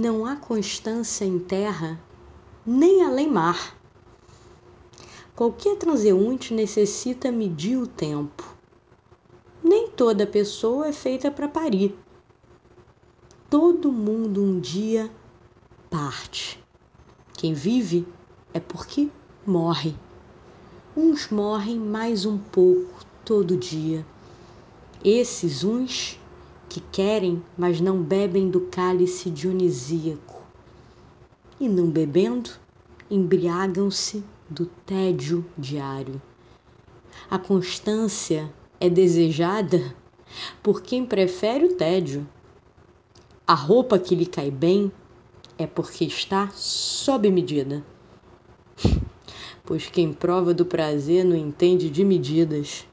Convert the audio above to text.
não há constância em terra, nem além mar. Qualquer transeunte necessita medir o tempo. Nem toda pessoa é feita para parir. Todo mundo um dia parte. Quem vive é porque morre. Uns morrem mais um pouco todo dia. Esses uns que querem, mas não bebem do cálice dionisíaco. E não bebendo, embriagam-se do tédio diário. A constância é desejada por quem prefere o tédio. A roupa que lhe cai bem é porque está sob medida. Pois quem prova do prazer não entende de medidas.